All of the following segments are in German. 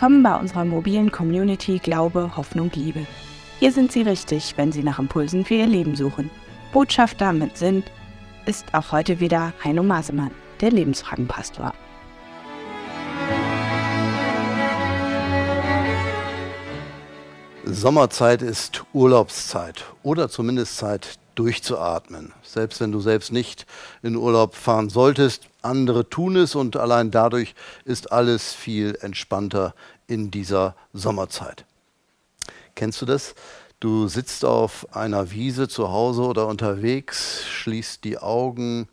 Willkommen bei unserer mobilen Community Glaube, Hoffnung, Liebe. Hier sind Sie richtig, wenn Sie nach Impulsen für Ihr Leben suchen. Botschafter mit Sinn ist auch heute wieder Heino Masemann, der Lebensfragenpastor. Sommerzeit ist Urlaubszeit oder zumindest Zeit durchzuatmen. Selbst wenn du selbst nicht in Urlaub fahren solltest, andere tun es und allein dadurch ist alles viel entspannter in dieser Sommerzeit. Kennst du das? Du sitzt auf einer Wiese zu Hause oder unterwegs, schließt die Augen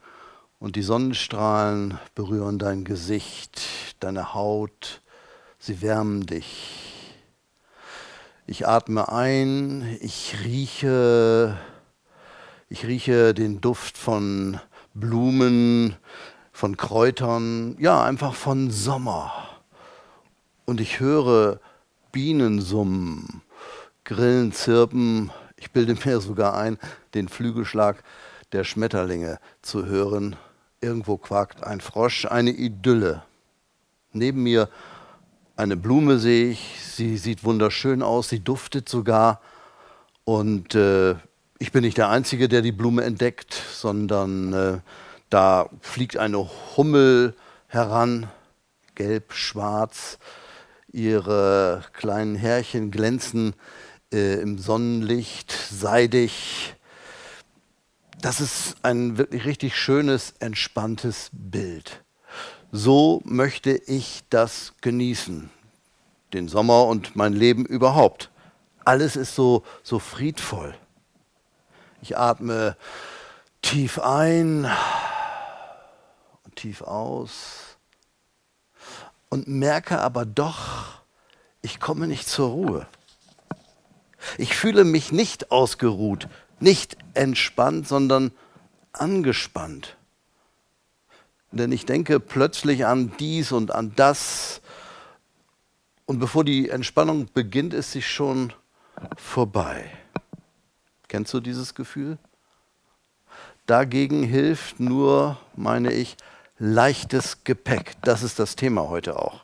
und die Sonnenstrahlen berühren dein Gesicht, deine Haut, sie wärmen dich. Ich atme ein, ich rieche ich rieche den Duft von Blumen, von Kräutern, ja, einfach von Sommer. Und ich höre Bienen summen, Grillen zirpen. Ich bilde mir sogar ein, den Flügelschlag der Schmetterlinge zu hören. Irgendwo quakt ein Frosch, eine Idylle. Neben mir eine Blume sehe ich, sie sieht wunderschön aus, sie duftet sogar. Und äh, ich bin nicht der Einzige, der die Blume entdeckt, sondern äh, da fliegt eine Hummel heran, gelb, schwarz. Ihre kleinen Härchen glänzen äh, im Sonnenlicht, seidig. Das ist ein wirklich richtig schönes, entspanntes Bild. So möchte ich das genießen, den Sommer und mein Leben überhaupt. Alles ist so, so friedvoll. Ich atme tief ein und tief aus und merke aber doch, ich komme nicht zur Ruhe. Ich fühle mich nicht ausgeruht, nicht entspannt, sondern angespannt. Denn ich denke plötzlich an dies und an das. Und bevor die Entspannung beginnt, ist sie schon vorbei. Kennst du dieses Gefühl? Dagegen hilft nur, meine ich, leichtes Gepäck. Das ist das Thema heute auch.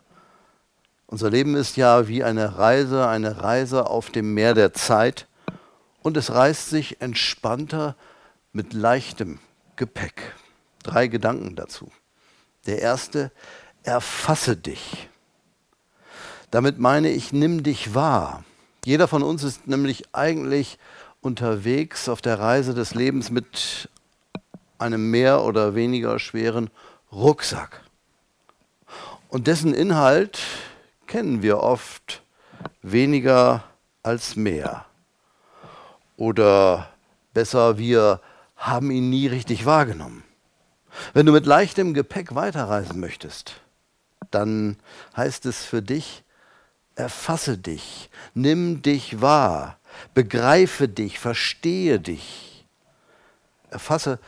Unser Leben ist ja wie eine Reise, eine Reise auf dem Meer der Zeit und es reißt sich entspannter mit leichtem Gepäck. Drei Gedanken dazu. Der erste, erfasse dich. Damit meine ich, nimm dich wahr. Jeder von uns ist nämlich eigentlich unterwegs auf der Reise des Lebens mit einem mehr oder weniger schweren Rucksack. Und dessen Inhalt kennen wir oft weniger als mehr. Oder besser, wir haben ihn nie richtig wahrgenommen. Wenn du mit leichtem Gepäck weiterreisen möchtest, dann heißt es für dich, erfasse dich, nimm dich wahr, begreife dich, verstehe dich, erfasse,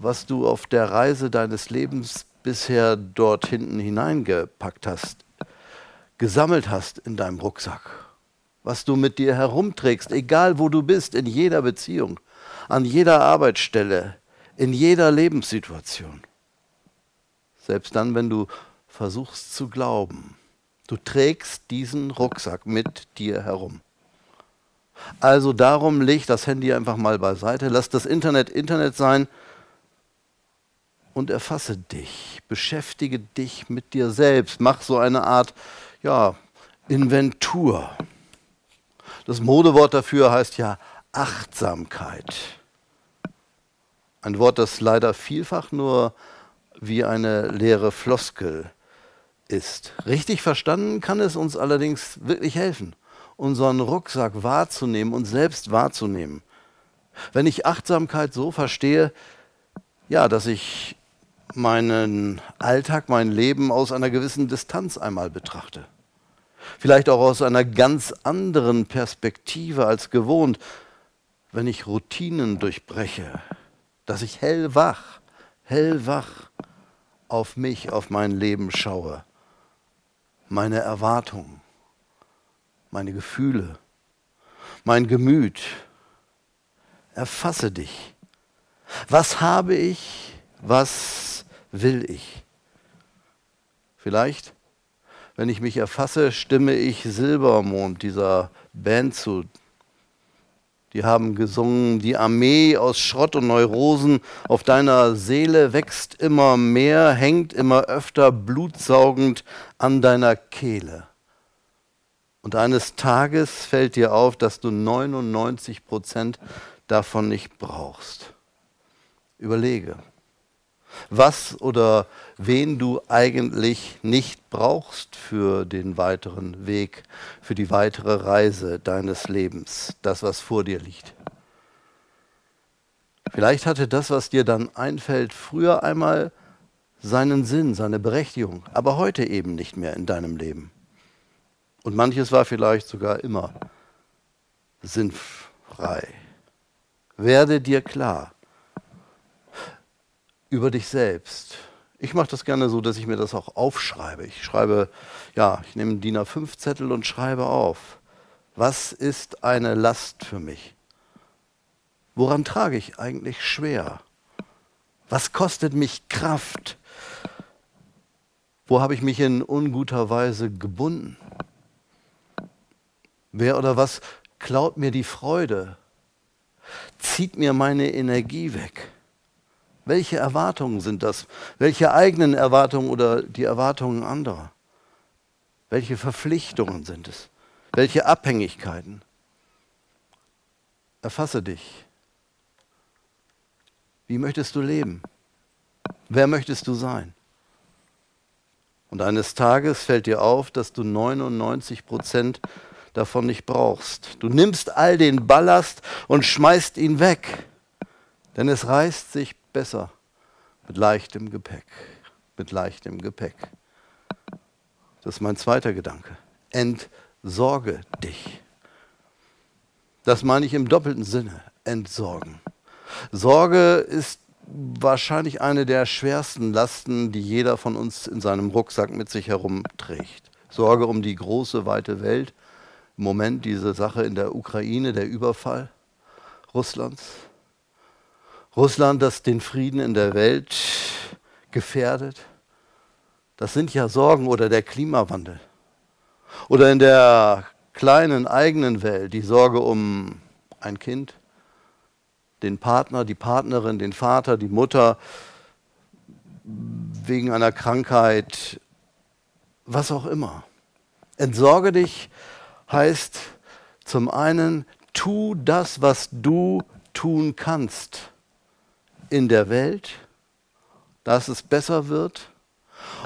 was du auf der Reise deines Lebens bisher dort hinten hineingepackt hast, gesammelt hast in deinem Rucksack, was du mit dir herumträgst, egal wo du bist, in jeder Beziehung, an jeder Arbeitsstelle, in jeder Lebenssituation. Selbst dann, wenn du versuchst zu glauben, du trägst diesen Rucksack mit dir herum. Also darum leg das Handy einfach mal beiseite, lass das Internet Internet sein und erfasse dich, beschäftige dich mit dir selbst, mach so eine Art ja, Inventur. Das Modewort dafür heißt ja Achtsamkeit. Ein Wort, das leider vielfach nur wie eine leere Floskel ist. Richtig verstanden kann es uns allerdings wirklich helfen unseren Rucksack wahrzunehmen, uns selbst wahrzunehmen. Wenn ich Achtsamkeit so verstehe, ja, dass ich meinen Alltag, mein Leben aus einer gewissen Distanz einmal betrachte. Vielleicht auch aus einer ganz anderen Perspektive als gewohnt, wenn ich Routinen durchbreche, dass ich hellwach, hellwach auf mich, auf mein Leben schaue, meine Erwartungen meine Gefühle, mein Gemüt. Erfasse dich. Was habe ich? Was will ich? Vielleicht, Wenn ich mich erfasse, stimme ich Silbermond dieser Band zu. Die haben gesungen, die Armee aus Schrott und Neurosen auf deiner Seele wächst immer mehr, hängt immer öfter blutsaugend an deiner Kehle. Und eines Tages fällt dir auf, dass du 99 Prozent davon nicht brauchst. Überlege, was oder wen du eigentlich nicht brauchst für den weiteren Weg, für die weitere Reise deines Lebens, das, was vor dir liegt. Vielleicht hatte das, was dir dann einfällt, früher einmal seinen Sinn, seine Berechtigung, aber heute eben nicht mehr in deinem Leben. Und manches war vielleicht sogar immer sinnfrei. Werde dir klar über dich selbst. Ich mache das gerne so, dass ich mir das auch aufschreibe. Ich schreibe, ja, ich nehme DIN A5-Zettel und schreibe auf. Was ist eine Last für mich? Woran trage ich eigentlich schwer? Was kostet mich Kraft? Wo habe ich mich in unguter Weise gebunden? Wer oder was klaut mir die Freude? Zieht mir meine Energie weg? Welche Erwartungen sind das? Welche eigenen Erwartungen oder die Erwartungen anderer? Welche Verpflichtungen sind es? Welche Abhängigkeiten? Erfasse dich. Wie möchtest du leben? Wer möchtest du sein? Und eines Tages fällt dir auf, dass du 99 Prozent davon nicht brauchst. Du nimmst all den Ballast und schmeißt ihn weg, denn es reißt sich besser mit leichtem Gepäck, mit leichtem Gepäck. Das ist mein zweiter Gedanke. Entsorge dich. Das meine ich im doppelten Sinne. Entsorgen. Sorge ist wahrscheinlich eine der schwersten Lasten, die jeder von uns in seinem Rucksack mit sich herumträgt. Sorge um die große, weite Welt. Im Moment diese Sache in der Ukraine, der Überfall Russlands. Russland, das den Frieden in der Welt gefährdet. Das sind ja Sorgen oder der Klimawandel. Oder in der kleinen eigenen Welt die Sorge um ein Kind, den Partner, die Partnerin, den Vater, die Mutter, wegen einer Krankheit, was auch immer. Entsorge dich heißt zum einen, tu das, was du tun kannst in der Welt, dass es besser wird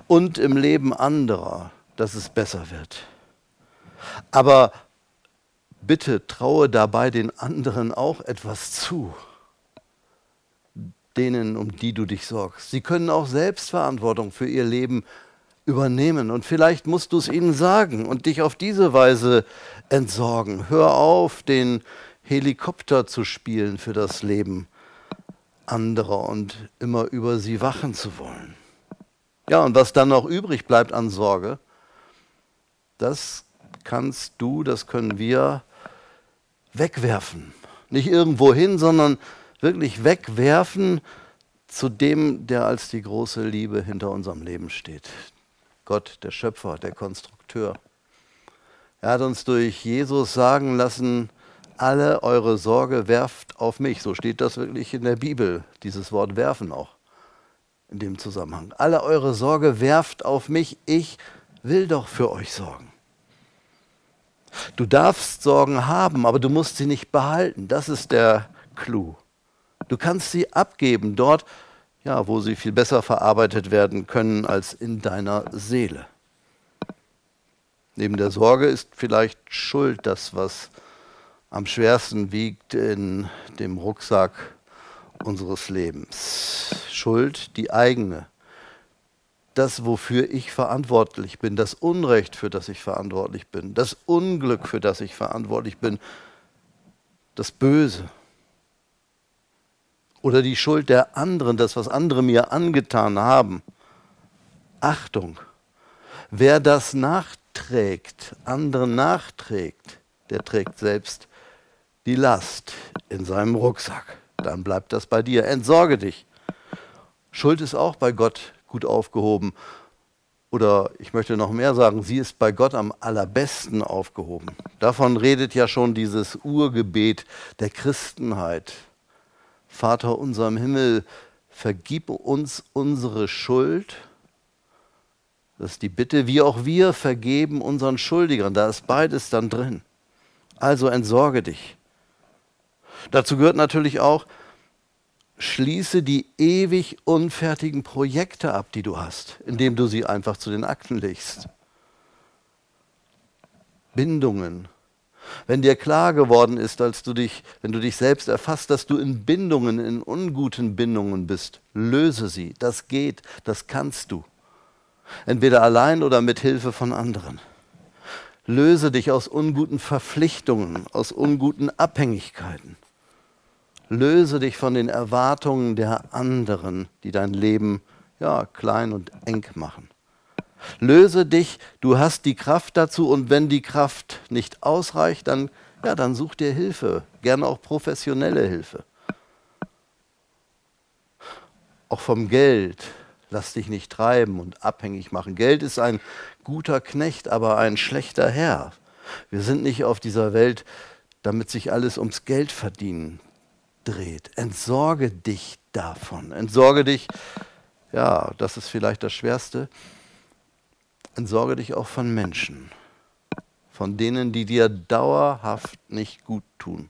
und im Leben anderer, dass es besser wird. Aber bitte traue dabei den anderen auch etwas zu, denen, um die du dich sorgst. Sie können auch Selbstverantwortung für ihr Leben übernehmen und vielleicht musst du es ihnen sagen und dich auf diese Weise entsorgen. Hör auf, den Helikopter zu spielen für das Leben anderer und immer über sie wachen zu wollen. Ja, und was dann noch übrig bleibt an Sorge, das kannst du, das können wir wegwerfen. Nicht irgendwo hin, sondern wirklich wegwerfen zu dem, der als die große Liebe hinter unserem Leben steht. Gott, der Schöpfer, der Konstrukteur. Er hat uns durch Jesus sagen lassen, alle eure Sorge werft auf mich. So steht das wirklich in der Bibel, dieses Wort werfen auch in dem Zusammenhang. Alle eure Sorge werft auf mich, ich will doch für euch sorgen. Du darfst Sorgen haben, aber du musst sie nicht behalten. Das ist der Clou. Du kannst sie abgeben dort, ja, wo sie viel besser verarbeitet werden können als in deiner Seele. Neben der Sorge ist vielleicht Schuld das, was am schwersten wiegt in dem Rucksack unseres Lebens. Schuld, die eigene. Das, wofür ich verantwortlich bin, das Unrecht, für das ich verantwortlich bin, das Unglück, für das ich verantwortlich bin, das Böse. Oder die Schuld der anderen, das, was andere mir angetan haben. Achtung, wer das nachträgt, anderen nachträgt, der trägt selbst die Last in seinem Rucksack. Dann bleibt das bei dir. Entsorge dich. Schuld ist auch bei Gott gut aufgehoben. oder ich möchte noch mehr sagen, sie ist bei Gott am allerbesten aufgehoben. Davon redet ja schon dieses Urgebet der Christenheit. Vater unser im Himmel, vergib uns unsere Schuld. Das ist die Bitte, wie auch wir vergeben unseren Schuldigern. Da ist beides dann drin. Also entsorge dich. Dazu gehört natürlich auch, schließe die ewig unfertigen Projekte ab, die du hast, indem du sie einfach zu den Akten legst. Bindungen. Wenn dir klar geworden ist, als du dich, wenn du dich selbst erfasst, dass du in Bindungen, in unguten Bindungen bist, löse sie. Das geht, das kannst du. Entweder allein oder mit Hilfe von anderen. Löse dich aus unguten Verpflichtungen, aus unguten Abhängigkeiten. Löse dich von den Erwartungen der anderen, die dein Leben ja, klein und eng machen. Löse dich, du hast die Kraft dazu und wenn die Kraft nicht ausreicht, dann, ja, dann such dir Hilfe, gerne auch professionelle Hilfe. Auch vom Geld, lass dich nicht treiben und abhängig machen. Geld ist ein guter Knecht, aber ein schlechter Herr. Wir sind nicht auf dieser Welt, damit sich alles ums Geld verdienen dreht. Entsorge dich davon. Entsorge dich, ja, das ist vielleicht das Schwerste. Entsorge dich auch von Menschen, von denen, die dir dauerhaft nicht gut tun.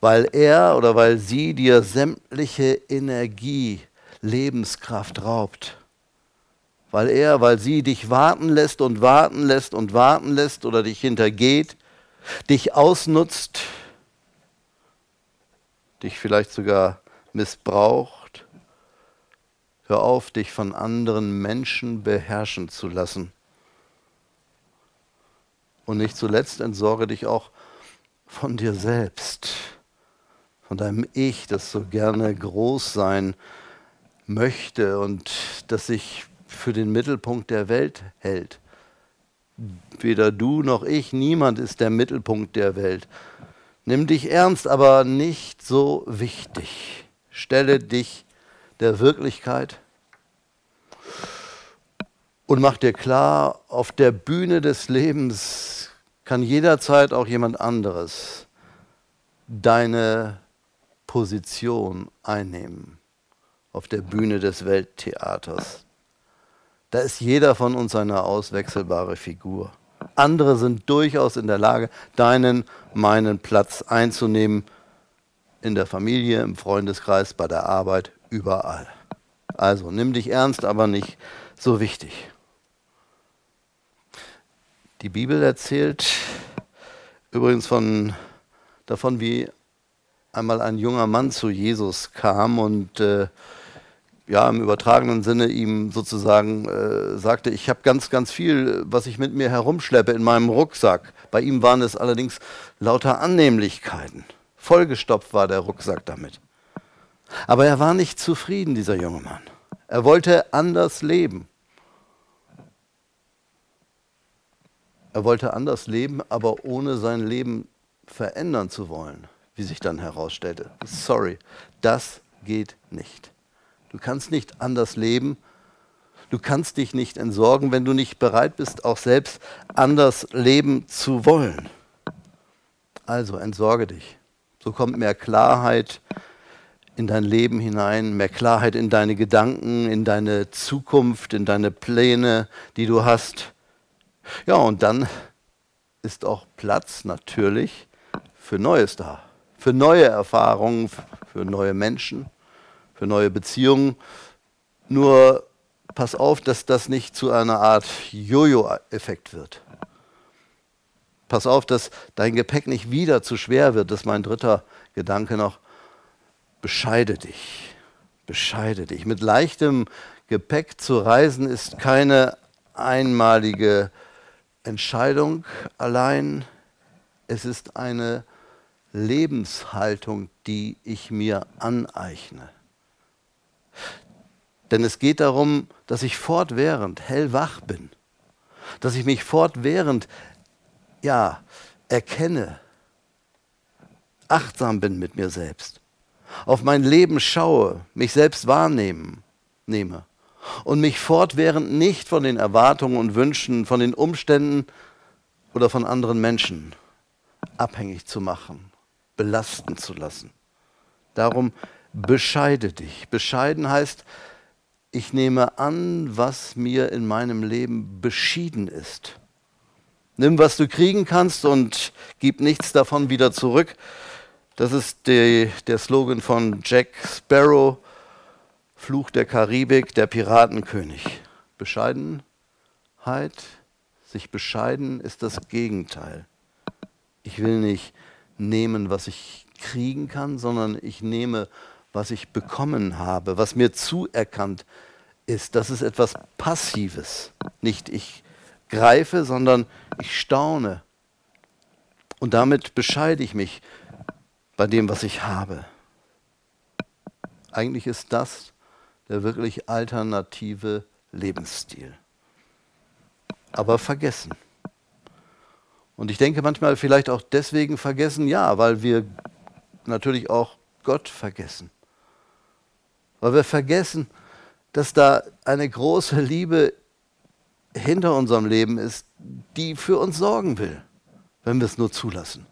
Weil er oder weil sie dir sämtliche Energie, Lebenskraft raubt. Weil er, weil sie dich warten lässt und warten lässt und warten lässt oder dich hintergeht, dich ausnutzt, dich vielleicht sogar missbraucht. Hör auf, dich von anderen Menschen beherrschen zu lassen. Und nicht zuletzt entsorge dich auch von dir selbst, von deinem Ich, das so gerne groß sein möchte und das sich für den Mittelpunkt der Welt hält. Weder du noch ich, niemand ist der Mittelpunkt der Welt. Nimm dich ernst, aber nicht so wichtig. Stelle dich der Wirklichkeit und mach dir klar, auf der Bühne des Lebens kann jederzeit auch jemand anderes deine Position einnehmen auf der Bühne des Welttheaters. Da ist jeder von uns eine auswechselbare Figur. Andere sind durchaus in der Lage, deinen, meinen Platz einzunehmen. In der Familie, im Freundeskreis, bei der Arbeit, überall. Also nimm dich ernst, aber nicht so wichtig. Die Bibel erzählt übrigens von, davon, wie einmal ein junger Mann zu Jesus kam und äh, ja, im übertragenen Sinne ihm sozusagen äh, sagte, ich habe ganz, ganz viel, was ich mit mir herumschleppe in meinem Rucksack. Bei ihm waren es allerdings lauter Annehmlichkeiten. Vollgestopft war der Rucksack damit. Aber er war nicht zufrieden, dieser junge Mann. Er wollte anders leben. Er wollte anders leben, aber ohne sein Leben verändern zu wollen, wie sich dann herausstellte. Sorry, das geht nicht. Du kannst nicht anders leben. Du kannst dich nicht entsorgen, wenn du nicht bereit bist, auch selbst anders leben zu wollen. Also entsorge dich. So kommt mehr Klarheit in dein Leben hinein, mehr Klarheit in deine Gedanken, in deine Zukunft, in deine Pläne, die du hast. Ja, und dann ist auch Platz natürlich für Neues da, für neue Erfahrungen, für neue Menschen für neue Beziehungen. Nur pass auf, dass das nicht zu einer Art Jojo-Effekt wird. Pass auf, dass dein Gepäck nicht wieder zu schwer wird. Das ist mein dritter Gedanke noch. Bescheide dich. Bescheide dich. Mit leichtem Gepäck zu reisen ist keine einmalige Entscheidung allein. Es ist eine Lebenshaltung, die ich mir aneigne. Denn es geht darum, dass ich fortwährend hellwach bin, dass ich mich fortwährend ja, erkenne, achtsam bin mit mir selbst, auf mein Leben schaue, mich selbst wahrnehmen, nehme. Und mich fortwährend nicht von den Erwartungen und Wünschen, von den Umständen oder von anderen Menschen abhängig zu machen, belasten zu lassen. Darum bescheide dich. Bescheiden heißt, ich nehme an, was mir in meinem Leben beschieden ist. Nimm, was du kriegen kannst und gib nichts davon wieder zurück. Das ist die, der Slogan von Jack Sparrow, Fluch der Karibik, der Piratenkönig. Bescheidenheit, sich bescheiden ist das Gegenteil. Ich will nicht nehmen, was ich kriegen kann, sondern ich nehme, was ich bekommen habe, was mir zuerkannt ist. Das ist etwas Passives. Nicht ich greife, sondern ich staune. Und damit bescheide ich mich bei dem, was ich habe. Eigentlich ist das der wirklich alternative Lebensstil. Aber vergessen. Und ich denke manchmal vielleicht auch deswegen vergessen, ja, weil wir natürlich auch Gott vergessen. Weil wir vergessen, dass da eine große Liebe hinter unserem Leben ist, die für uns sorgen will, wenn wir es nur zulassen.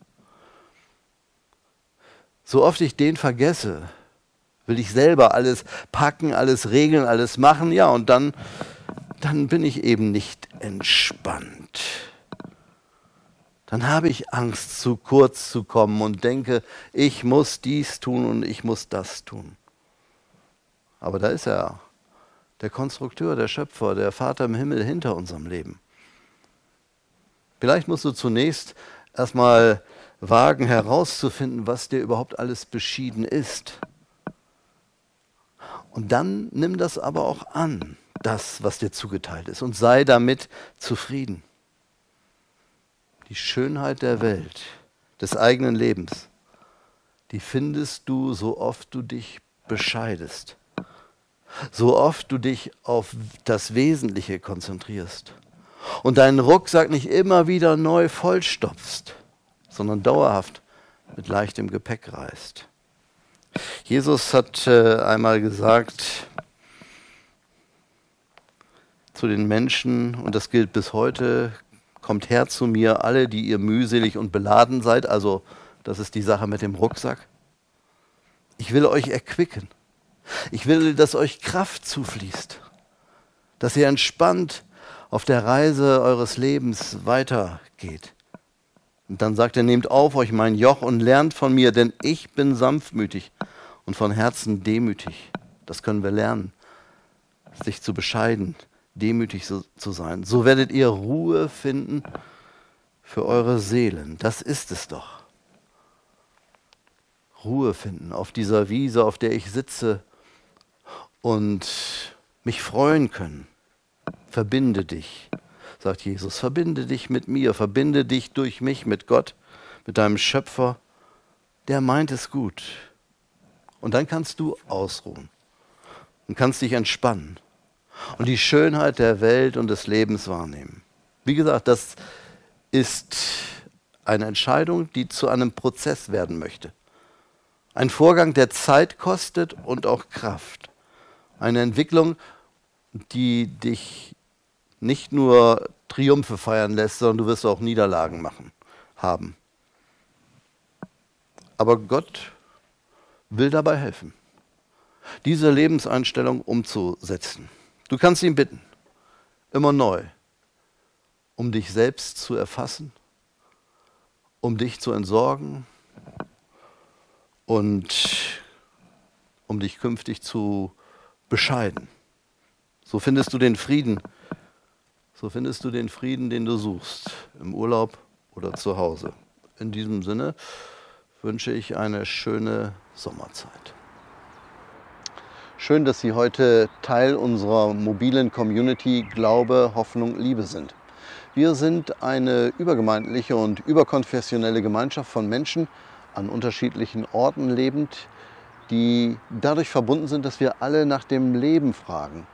So oft ich den vergesse, will ich selber alles packen, alles regeln, alles machen, ja, und dann, dann bin ich eben nicht entspannt. Dann habe ich Angst, zu kurz zu kommen und denke, ich muss dies tun und ich muss das tun. Aber da ist er, der Konstrukteur, der Schöpfer, der Vater im Himmel hinter unserem Leben. Vielleicht musst du zunächst erstmal wagen herauszufinden, was dir überhaupt alles beschieden ist. Und dann nimm das aber auch an, das, was dir zugeteilt ist, und sei damit zufrieden. Die Schönheit der Welt, des eigenen Lebens, die findest du so oft du dich bescheidest so oft du dich auf das Wesentliche konzentrierst und deinen Rucksack nicht immer wieder neu vollstopfst, sondern dauerhaft mit leichtem Gepäck reist. Jesus hat äh, einmal gesagt zu den Menschen, und das gilt bis heute, kommt her zu mir, alle, die ihr mühselig und beladen seid, also das ist die Sache mit dem Rucksack. Ich will euch erquicken. Ich will, dass euch Kraft zufließt, dass ihr entspannt auf der Reise eures Lebens weitergeht. Und dann sagt er, nehmt auf euch mein Joch und lernt von mir, denn ich bin sanftmütig und von Herzen demütig. Das können wir lernen, sich zu bescheiden, demütig zu sein. So werdet ihr Ruhe finden für eure Seelen. Das ist es doch. Ruhe finden auf dieser Wiese, auf der ich sitze und mich freuen können. Verbinde dich, sagt Jesus, verbinde dich mit mir, verbinde dich durch mich mit Gott, mit deinem Schöpfer, der meint es gut. Und dann kannst du ausruhen und kannst dich entspannen und die Schönheit der Welt und des Lebens wahrnehmen. Wie gesagt, das ist eine Entscheidung, die zu einem Prozess werden möchte. Ein Vorgang, der Zeit kostet und auch Kraft. Eine Entwicklung, die dich nicht nur Triumphe feiern lässt, sondern du wirst auch Niederlagen machen, haben. Aber Gott will dabei helfen, diese Lebenseinstellung umzusetzen. Du kannst ihn bitten, immer neu, um dich selbst zu erfassen, um dich zu entsorgen und um dich künftig zu bescheiden. So findest du den Frieden. So findest du den Frieden, den du suchst, im Urlaub oder zu Hause. In diesem Sinne wünsche ich eine schöne Sommerzeit. Schön, dass Sie heute Teil unserer mobilen Community Glaube, Hoffnung, Liebe sind. Wir sind eine übergemeindliche und überkonfessionelle Gemeinschaft von Menschen an unterschiedlichen Orten lebend, die dadurch verbunden sind, dass wir alle nach dem Leben fragen.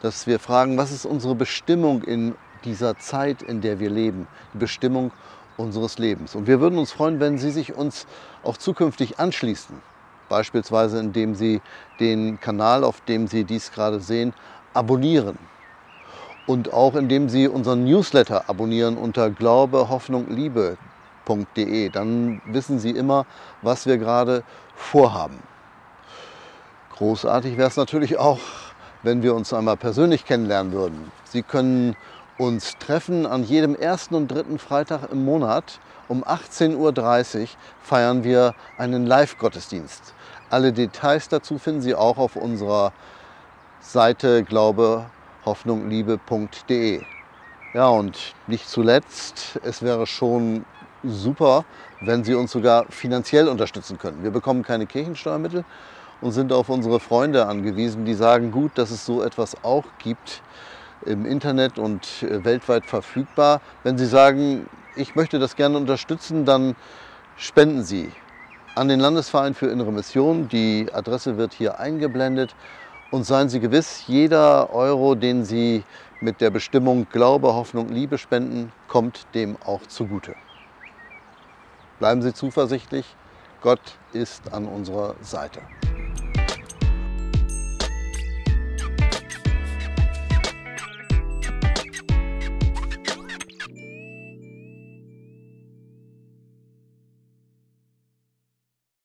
Dass wir fragen, was ist unsere Bestimmung in dieser Zeit, in der wir leben, die Bestimmung unseres Lebens. Und wir würden uns freuen, wenn Sie sich uns auch zukünftig anschließen. Beispielsweise indem Sie den Kanal, auf dem Sie dies gerade sehen, abonnieren. Und auch indem Sie unseren Newsletter abonnieren unter Glaube, Hoffnung, Liebe.de. Dann wissen Sie immer, was wir gerade vorhaben. Großartig wäre es natürlich auch, wenn wir uns einmal persönlich kennenlernen würden. Sie können uns treffen an jedem ersten und dritten Freitag im Monat. Um 18.30 Uhr feiern wir einen Live-Gottesdienst. Alle Details dazu finden Sie auch auf unserer Seite glaube, Hoffnung, Liebe.de. Ja, und nicht zuletzt, es wäre schon super, wenn Sie uns sogar finanziell unterstützen können. Wir bekommen keine Kirchensteuermittel und sind auf unsere Freunde angewiesen, die sagen, gut, dass es so etwas auch gibt im Internet und äh, weltweit verfügbar. Wenn Sie sagen, ich möchte das gerne unterstützen, dann spenden Sie an den Landesverein für Innere Mission. Die Adresse wird hier eingeblendet. Und seien Sie gewiss, jeder Euro, den Sie mit der Bestimmung Glaube, Hoffnung, Liebe spenden, kommt dem auch zugute. Bleiben Sie zuversichtlich, Gott ist an unserer Seite.